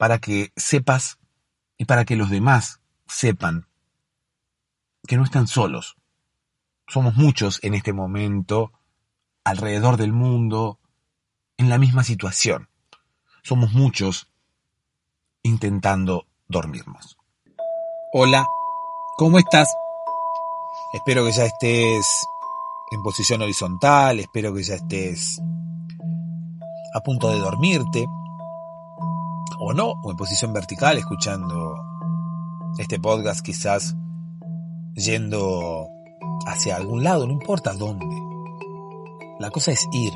para que sepas y para que los demás sepan que no están solos. Somos muchos en este momento alrededor del mundo en la misma situación. Somos muchos intentando dormirnos. Hola, ¿cómo estás? Espero que ya estés en posición horizontal, espero que ya estés a punto de dormirte, o no, o en posición vertical, escuchando este podcast quizás yendo hacia algún lado, no importa dónde. La cosa es ir.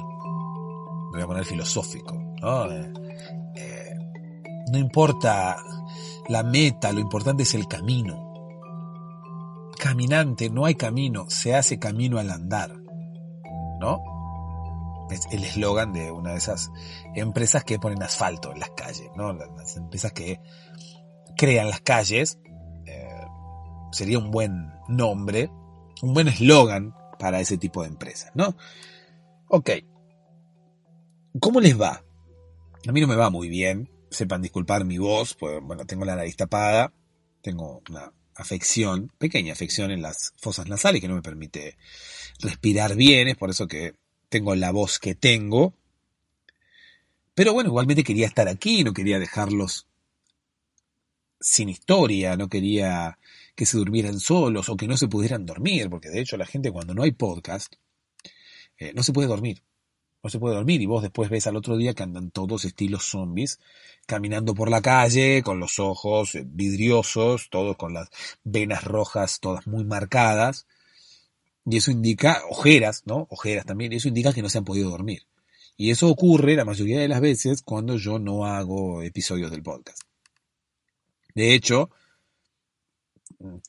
Me voy a poner filosófico, ¿no? Eh, eh, no importa la meta, lo importante es el camino. Caminante, no hay camino, se hace camino al andar, ¿no? Es el eslogan de una de esas empresas que ponen asfalto en las calles, ¿no? Las empresas que crean las calles. Eh, sería un buen nombre, un buen eslogan para ese tipo de empresas, ¿no? Ok. ¿Cómo les va? A mí no me va muy bien. Sepan disculpar mi voz, pues bueno, tengo la nariz tapada, tengo una afección, pequeña afección en las fosas nasales que no me permite respirar bien, es por eso que tengo la voz que tengo. Pero bueno, igualmente quería estar aquí, no quería dejarlos sin historia, no quería que se durmieran solos o que no se pudieran dormir, porque de hecho la gente cuando no hay podcast eh, no se puede dormir. No se puede dormir y vos después ves al otro día que andan todos estilos zombies, caminando por la calle, con los ojos eh, vidriosos, todos con las venas rojas todas muy marcadas. Y eso indica, ojeras, ¿no? Ojeras también, y eso indica que no se han podido dormir. Y eso ocurre la mayoría de las veces cuando yo no hago episodios del podcast. De hecho,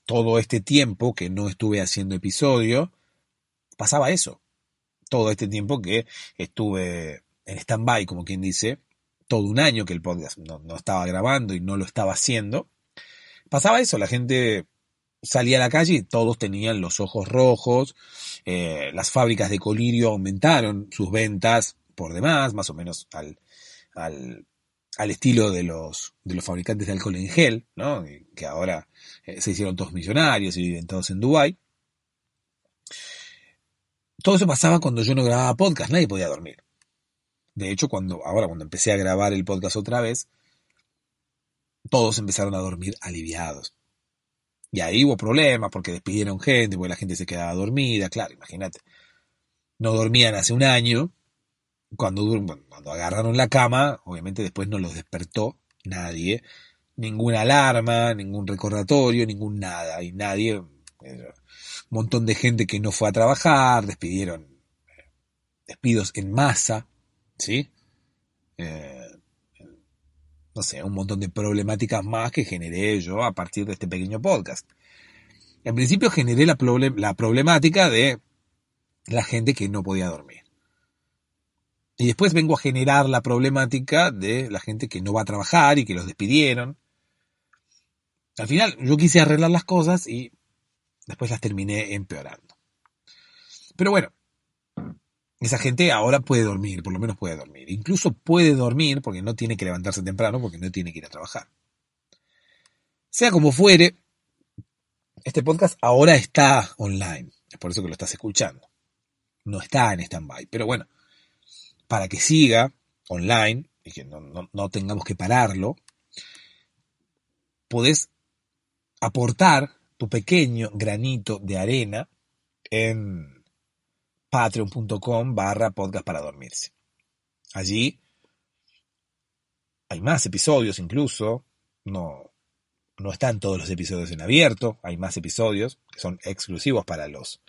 todo este tiempo que no estuve haciendo episodio, pasaba eso todo este tiempo que estuve en stand-by, como quien dice, todo un año que el podcast no, estaba grabando y no lo estaba haciendo, pasaba eso, la gente salía a la calle todos tenían los ojos rojos, eh, las fábricas de colirio aumentaron sus ventas por demás, más o menos al, al, al estilo de los, de los fabricantes de alcohol en gel, ¿no? que ahora eh, se hicieron todos millonarios y viven todos en Dubái. Todo eso pasaba cuando yo no grababa podcast, nadie podía dormir. De hecho, cuando, ahora cuando empecé a grabar el podcast otra vez, todos empezaron a dormir aliviados. Y ahí hubo problemas porque despidieron gente, porque la gente se quedaba dormida, claro, imagínate. No dormían hace un año, cuando, cuando agarraron la cama, obviamente después no los despertó nadie, ninguna alarma, ningún recordatorio, ningún nada, y nadie Un montón de gente que no fue a trabajar, despidieron eh, despidos en masa, ¿sí? Eh, no sé, un montón de problemáticas más que generé yo a partir de este pequeño podcast. En principio generé la, la problemática de la gente que no podía dormir. Y después vengo a generar la problemática de la gente que no va a trabajar y que los despidieron. Al final yo quise arreglar las cosas y después las terminé empeorando. Pero bueno, esa gente ahora puede dormir, por lo menos puede dormir. Incluso puede dormir porque no tiene que levantarse temprano, porque no tiene que ir a trabajar. Sea como fuere, este podcast ahora está online. Es por eso que lo estás escuchando. No está en stand-by. Pero bueno, para que siga online y que no, tengamos que pararlo, podés aportar tu pequeño granito de arena en patreon.com barra podcast para dormirse. Allí hay más episodios incluso, no, no están todos los episodios en abierto, hay más episodios que son exclusivos para los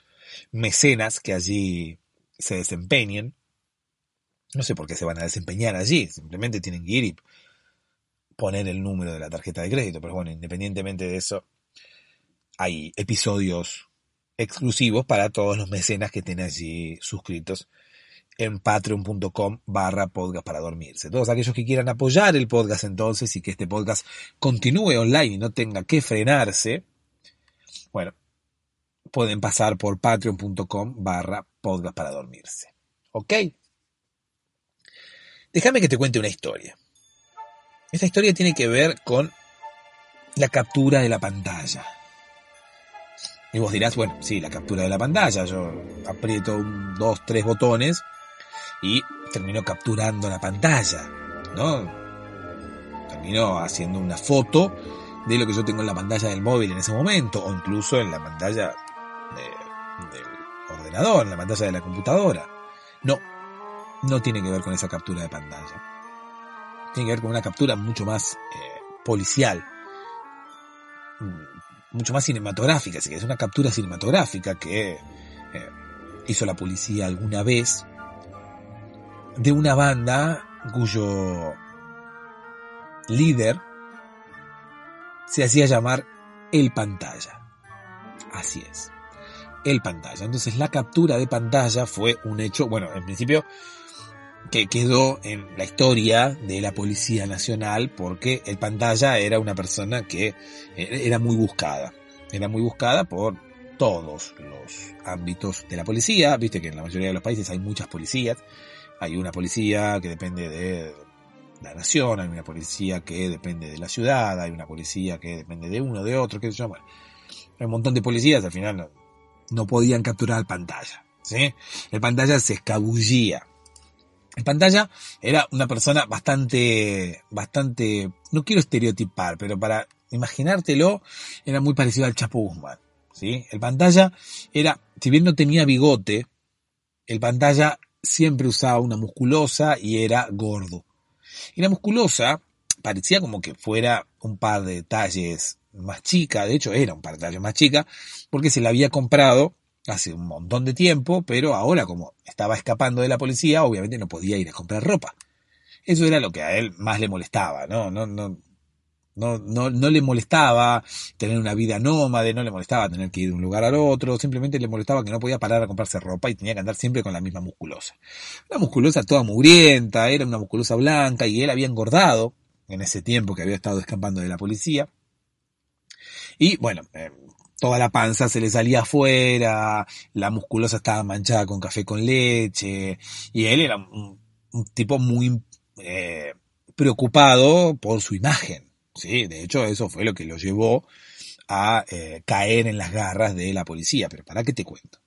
mecenas que allí se desempeñen. No sé por qué se van a desempeñar allí, simplemente tienen que ir y poner el número de la tarjeta de crédito, pero bueno, independientemente de eso, hay episodios exclusivos para todos los mecenas que estén allí suscritos en patreon.com barra podcast para dormirse. Todos aquellos que quieran apoyar el podcast entonces y que este podcast continúe online y no tenga que frenarse, bueno, pueden pasar por patreon.com barra podcast para dormirse. ¿Ok? Déjame que te cuente una historia. Esta historia tiene que ver con la captura de la pantalla. Y vos dirás, bueno, sí, la captura de la pantalla. Yo aprieto dos, tres botones y termino capturando la pantalla, ¿no? Termino haciendo una foto de lo que yo tengo en la pantalla del móvil en ese momento, o incluso en la pantalla del ordenador, en la pantalla de la computadora. No, no tiene que ver con esa captura de pantalla. Tiene que ver con una captura mucho más eh, policial, mucho más cinematográfica, así que es una captura cinematográfica que eh, hizo la policía alguna vez de una banda cuyo líder se hacía llamar El Pantalla. Así es, El Pantalla. Entonces la captura de pantalla fue un hecho, bueno, en principio que quedó en la historia de la Policía Nacional porque el pantalla era una persona que eh, era muy buscada. Era muy buscada por todos los ámbitos de la policía. Viste que en la mayoría de los países hay muchas policías. Hay una policía que depende de la nación, hay una policía que depende de la ciudad, hay una policía que depende de uno, de otro, qué yo. Bueno, hay un montón de policías, al final no, podían capturar el pantalla. ¿sí? El pantalla se escabullía en pantalla era una persona bastante, bastante, no quiero estereotipar, pero para imaginártelo, era muy parecido al Chapo Guzmán. ¿sí? El pantalla era, si bien no tenía bigote, el pantalla siempre usaba una musculosa y era gordo. Y la musculosa parecía como que fuera un par de talles más chica, de hecho era un par de talles más chica, porque se la había comprado hace un montón de tiempo, pero ahora como estaba escapando de la policía, obviamente no podía ir a comprar ropa. Eso era lo que a él más le molestaba, ¿no? No, no, no, no, no le molestaba tener una vida nómade, no le molestaba tener que ir de un lugar al otro, simplemente le molestaba que no podía parar a comprarse ropa y tenía que andar siempre con la misma musculosa. Una musculosa toda mugrienta, era una musculosa blanca y él había engordado en ese tiempo que había estado escapando de la policía. Y bueno, eh, toda la panza se le salía afuera, la musculosa estaba manchada con café con leche, y él era un, tipo muy eh, preocupado por su imagen. ¿sí? De hecho, eso fue lo que lo llevó a eh, caer en las garras de la policía. Pero para qué te cuento.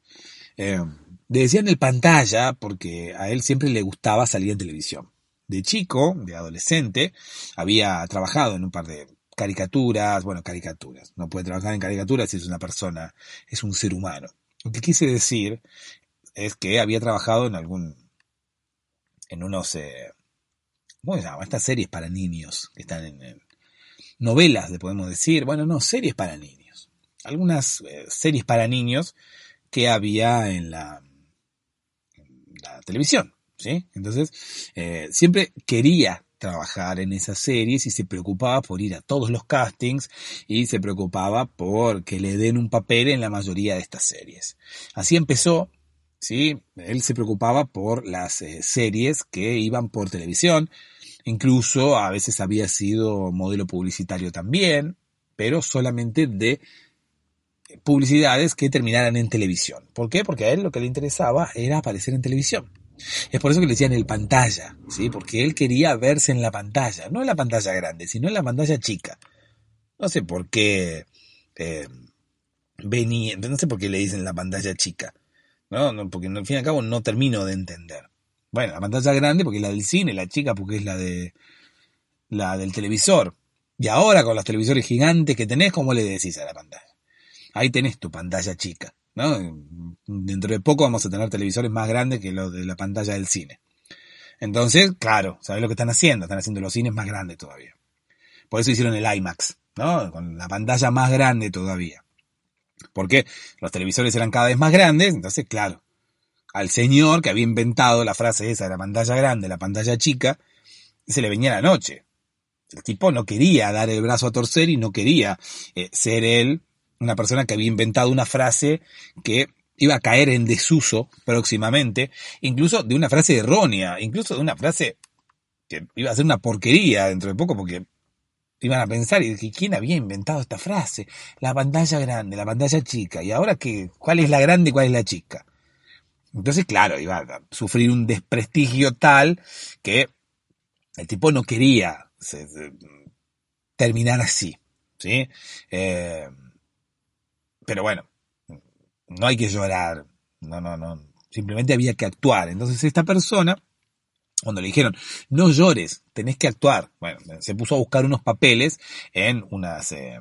Eh, decían el pantalla porque a él siempre le gustaba salir en televisión. De chico, de adolescente, había trabajado en un par de caricaturas, bueno, caricaturas. No puede trabajar en caricaturas si es una persona, es un ser humano. Lo que quise decir es que había trabajado en algún, en unos, eh, ¿cómo se llama? Estas series para niños que están en, novelas, podemos decir. Bueno, no, series para niños. algunas eh, series para niños que había en la, la televisión, ¿sí? Entonces, eh, siempre quería trabajar en esas series y se preocupaba por ir a todos los castings y se preocupaba por que le den un papel en la mayoría de estas series. Así empezó, ¿sí? Él se preocupaba por las eh, series que iban por televisión, incluso a veces había sido modelo publicitario también, pero solamente de publicidades que terminaran en televisión. ¿Por qué? Porque a él lo que le interesaba era aparecer en televisión. Es por eso que le decían el pantalla, ¿sí? Porque él quería verse en la pantalla, no en la pantalla grande, sino en la pantalla chica. No sé por qué eh, venía, no sé por qué le dicen la pantalla chica, ¿no? no porque al fin y al cabo no termino de entender. Bueno, la pantalla grande porque es la del cine, la chica porque es la de la del televisor. Y ahora con los televisores gigantes que tenés, ¿cómo le decís a la pantalla? Ahí tenés tu pantalla chica. Dentro de poco vamos a tener televisores más grandes que los de la pantalla del cine. Entonces, claro, ¿sabes lo que están haciendo? Están haciendo los cines más grandes todavía. Por eso hicieron el IMAX, ¿no? Con la pantalla más grande todavía. Porque los televisores eran cada vez más grandes, entonces, claro, al señor que había inventado la frase esa de la pantalla grande, la pantalla chica, se le venía la noche. El tipo no quería dar el brazo a torcer y no quería eh, ser él una persona que había inventado una frase que iba a caer en desuso próximamente, incluso de una frase errónea, incluso de una frase que iba a ser una porquería dentro de poco porque iban a pensar y quién había inventado esta frase, la pantalla grande, la pantalla chica, y ahora qué, cuál es la grande y cuál es la chica. Entonces, claro, iba a sufrir un desprestigio tal que el tipo no quería terminar así, ¿sí? Eh, pero bueno, no hay que llorar, no, no, no, simplemente había que actuar. Entonces esta persona, cuando le dijeron, no llores, tenés que actuar, bueno, se puso a buscar unos papeles en unas, eh,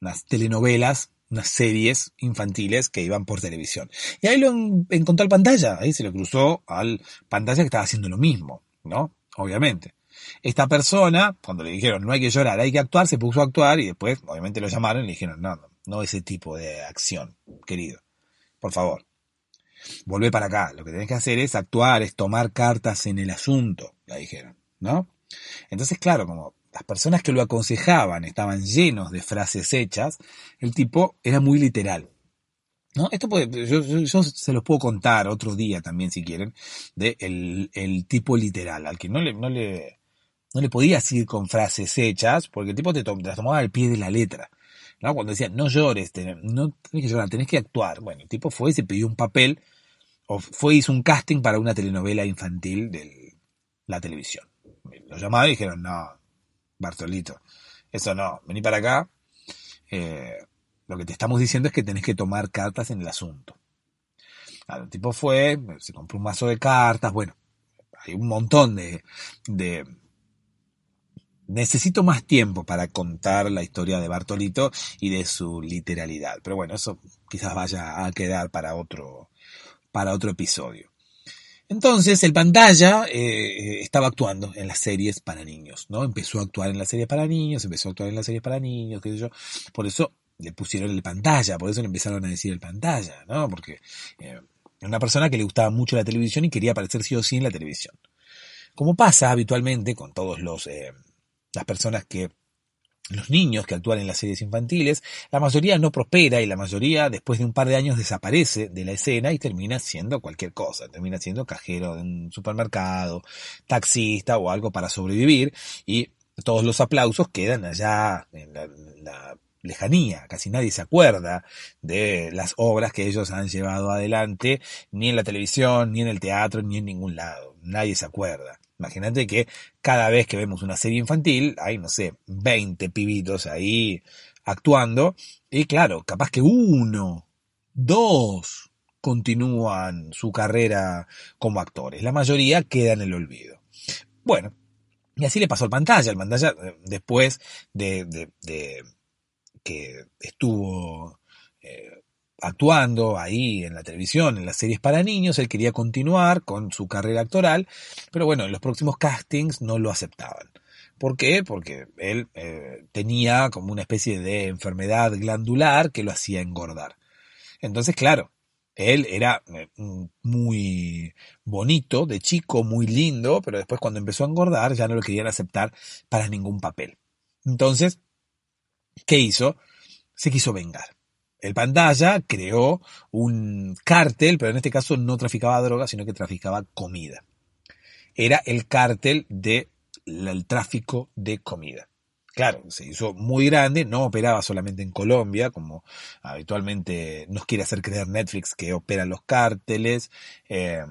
unas telenovelas, unas series infantiles que iban por televisión. Y ahí lo encontró al pantalla, ahí se lo cruzó al pantalla que estaba haciendo lo mismo, ¿no? Obviamente. Esta persona, cuando le dijeron no hay que llorar, hay que actuar, se puso a actuar y después, obviamente, lo llamaron y le dijeron no, no, no ese tipo de acción, querido. Por favor. Volvé para acá. Lo que tenés que hacer es actuar, es tomar cartas en el asunto, la dijeron, ¿no? Entonces, claro, como las personas que lo aconsejaban estaban llenos de frases hechas, el tipo era muy literal. ¿No? Esto puede, yo, yo, se los puedo contar otro día también si quieren, de el, el tipo literal, al que no le, no le, no le podías ir con frases hechas, porque el tipo te, te las tomaba al pie de la letra. ¿No? Cuando decía, no llores, no tenés que llorar, tenés que actuar. Bueno, el tipo fue y se pidió un papel, o fue y hizo un casting para una telenovela infantil de la televisión. Lo llamaron y dijeron, no, Bartolito, eso no, vení para acá. Eh, lo que te estamos diciendo es que tenés que tomar cartas en el asunto. el tipo fue, se compró un mazo de cartas, bueno, hay un montón de necesito más tiempo para contar la historia de Bartolito y de su literalidad. Pero bueno, eso quizás vaya a quedar para otro, para otro episodio. Entonces, el pantalla eh, estaba actuando en las series para niños, ¿no? Empezó a actuar en las series para niños, empezó a actuar en las series para niños, qué sé yo. Por eso le pusieron el pantalla, por eso le empezaron a decir el pantalla, ¿no? Porque eh, una persona que le gustaba mucho la televisión y quería aparecer sí o sí en la televisión. Como pasa habitualmente con todos los eh, las personas que los niños que actúan en las series infantiles, la mayoría no prospera y la mayoría después de un par de años desaparece de la escena y termina siendo cualquier cosa, termina siendo cajero de un supermercado, taxista o algo para sobrevivir y todos los aplausos quedan allá en la, lejanía, casi nadie se acuerda de las obras que ellos han llevado adelante, ni en la televisión, ni en el teatro, ni en ningún lado, nadie se acuerda. Imagínate que cada vez que vemos una serie infantil hay, no sé, 20 pibitos ahí actuando y claro, capaz que uno, dos continúan su carrera como actores. La mayoría queda en el olvido. Bueno, y así le pasó al pantalla. El pantalla, eh, después de, de, que estuvo eh, actuando ahí en la televisión, en las series para niños, él quería continuar con su carrera actoral, pero bueno, en los próximos castings no lo aceptaban. ¿Por qué? Porque él eh, tenía como una especie de enfermedad glandular que lo hacía engordar. Entonces, claro, él era eh, muy bonito, de chico, muy lindo, pero después cuando empezó a engordar ya no lo querían aceptar para ningún papel. Entonces, ¿qué hizo? Se quiso vengar. El pantalla creó un cártel, pero en este caso no traficaba droga, sino que traficaba comida. Era el cártel del tráfico de comida. Claro, se hizo muy grande, no operaba solamente en Colombia, como habitualmente nos quiere hacer creer Netflix que operan los cárteles, eh,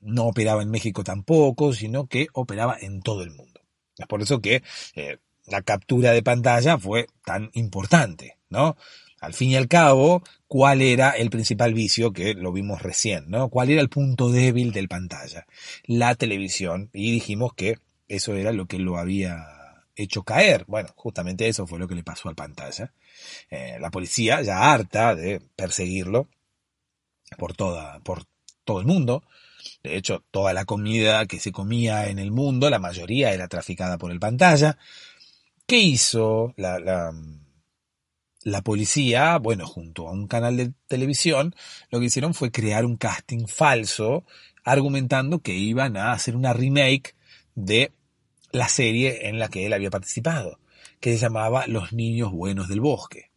no operaba en México tampoco, sino que operaba en todo el mundo. Es por eso que eh, la captura de pantalla fue tan importante, ¿no? Al fin y al cabo, cuál era el principal vicio que lo vimos recién, ¿no? ¿Cuál era el punto débil del pantalla? La televisión. Y dijimos que eso era lo que lo había hecho caer. Bueno, justamente eso fue lo que le pasó al pantalla. Eh, la policía, ya harta de perseguirlo por toda, por todo el mundo. De hecho, toda la comida que se comía en el mundo, la mayoría era traficada por el pantalla. ¿Qué hizo la, la la policía, bueno, junto a un canal de televisión, lo que hicieron fue crear un casting falso, argumentando que iban a hacer una remake de la serie en la que él había participado, que se llamaba Los Niños Buenos del Bosque.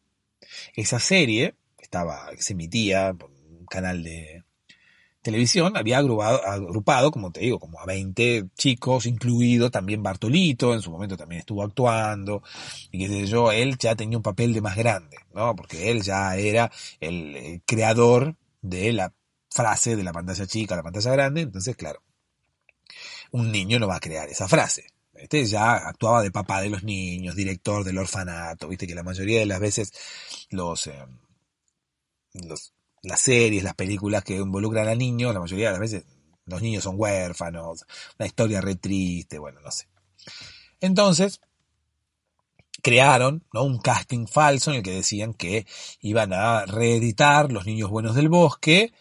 Esa serie estaba, se emitía por un canal de, televisión había agrupado, agrupado, como te digo, como a 20 chicos, incluido también Bartolito, en su momento también estuvo actuando, y qué sé yo, él ya tenía un papel de más grande, ¿no? Porque él ya era el, creador de la frase de la pantalla chica a la pantalla grande, entonces claro, un niño no va a crear esa frase. Este ya actuaba de papá de los niños, director del orfanato, viste que la mayoría de las veces los, eh, los las series, las películas que involucran a niños, la mayoría de las veces los niños son huérfanos, una historia re triste, bueno, no sé. Entonces, crearon ¿no? un casting falso en el que decían que iban a reeditar Los Niños Buenos del Bosque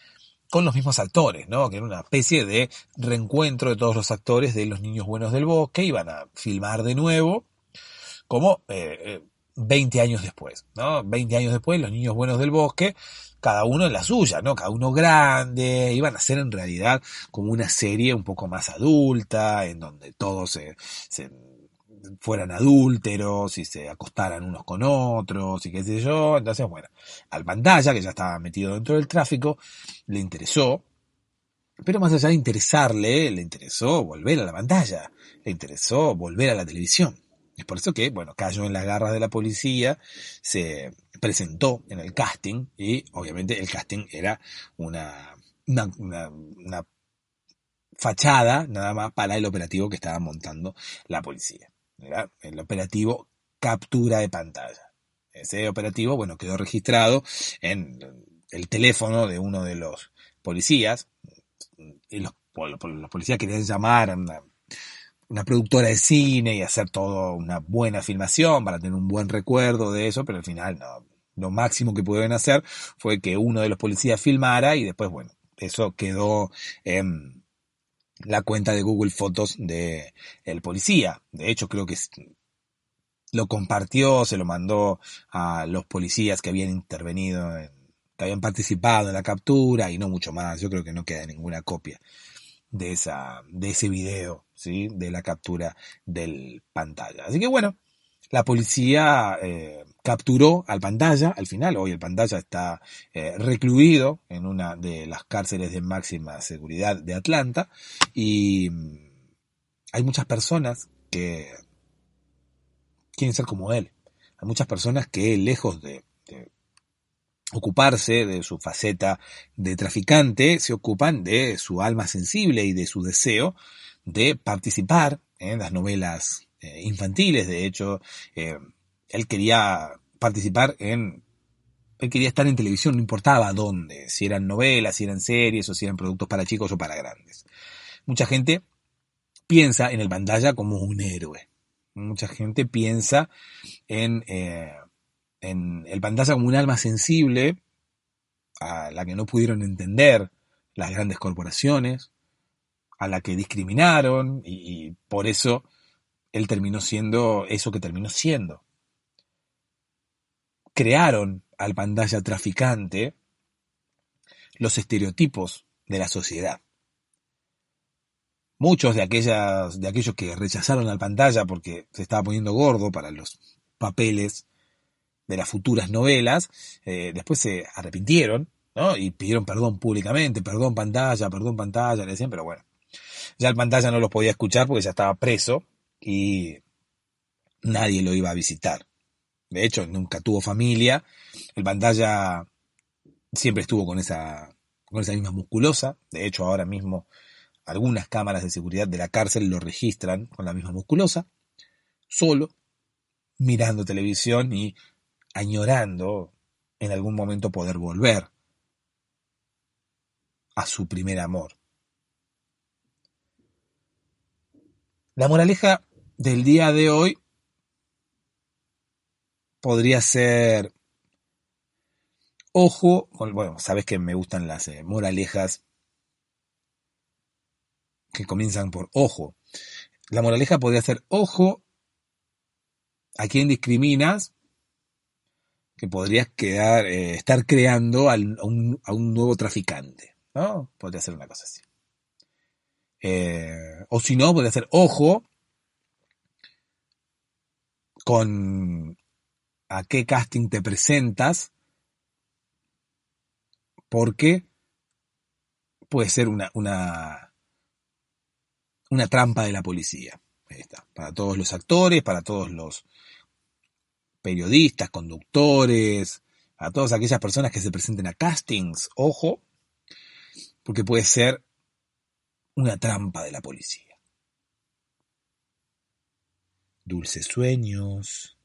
con los mismos actores, ¿no? Que era una especie de reencuentro de todos los actores de Los Niños Buenos del Bosque, iban a filmar de nuevo, como eh, eh 20 años después, ¿no? 20 años después, Los Niños Buenos del Bosque cada uno en la suya, ¿no? Cada uno grande, iban a ser en realidad como una serie un poco más adulta, en donde todos se, fueran adúlteros y se acostaran unos con otros y qué sé yo. Entonces, bueno, al pantalla, que ya estaba metido dentro del tráfico, le interesó, pero más allá de interesarle, le interesó volver a la pantalla, le interesó volver a la televisión. Es por eso que, bueno, cayó en las garras de la policía, se presentó en el casting y obviamente el casting era una, una, fachada nada más para el operativo que estaba montando la policía. Era el operativo captura de pantalla. Ese operativo, bueno, quedó registrado en el teléfono de uno de los policías. Y los, los policías querían llamar a una una productora de cine y hacer todo una buena filmación para tener un buen recuerdo de eso, pero al final no. Lo máximo que pudieron hacer fue que uno de los policías filmara y después, bueno, eso quedó en la cuenta de Google Fotos de el policía. De hecho, creo que lo compartió, se lo mandó a los policías que habían intervenido, que habían participado en la captura y no mucho más. Yo creo que no queda ninguna copia de esa, de ese video, ¿sí? De la captura del pantalla. Así que bueno, la policía eh, capturó al pantalla, al final, hoy el pantalla está eh, recluido en una de las cárceles de máxima seguridad de Atlanta y mm, hay muchas personas que quieren ser como él. Hay muchas personas que lejos de ocuparse de su faceta de traficante, se ocupan de su alma sensible y de su deseo de participar en las novelas eh, infantiles. De hecho, eh, él quería participar en... Él quería estar en televisión, no importaba dónde, si eran novelas, si eran series o si eran productos para chicos o para grandes. Mucha gente piensa en el pantalla como un héroe. Mucha gente piensa en eh, en el pantalla como un alma sensible a la que no pudieron entender las grandes corporaciones, a la que discriminaron y, por eso él terminó siendo eso que terminó siendo. Crearon al pantalla traficante los estereotipos de la sociedad. Muchos de, aquellas, de aquellos que rechazaron al pantalla porque se estaba poniendo gordo para los papeles de las futuras novelas, eh, después se arrepintieron ¿no? y pidieron perdón públicamente, perdón pantalla, perdón pantalla, le decían, pero bueno, ya el pantalla no los podía escuchar porque ya estaba preso y nadie lo iba a visitar. De hecho, nunca tuvo familia. El pantalla siempre estuvo con esa, con esa misma musculosa. De hecho, ahora mismo algunas cámaras de seguridad de la cárcel lo registran con la misma musculosa. Solo, mirando televisión y añorando en algún momento poder volver a su primer amor. La moraleja del día de hoy podría ser, ojo, bueno, sabes que me gustan las eh, moralejas que comienzan por ojo. La moraleja podría ser, ojo, a quien discriminas, que podrías quedar, eh, estar creando a, un, nuevo traficante, ¿no? Podría ser una cosa así. Eh, o si no, puede ser ojo con a qué casting te presentas, porque puede ser una, una, una trampa de la policía. Ahí está. Para todos los actores, para todos los periodistas, conductores, a todas aquellas personas que se presenten a castings, ojo, porque puede ser una trampa de la policía. Dulces sueños.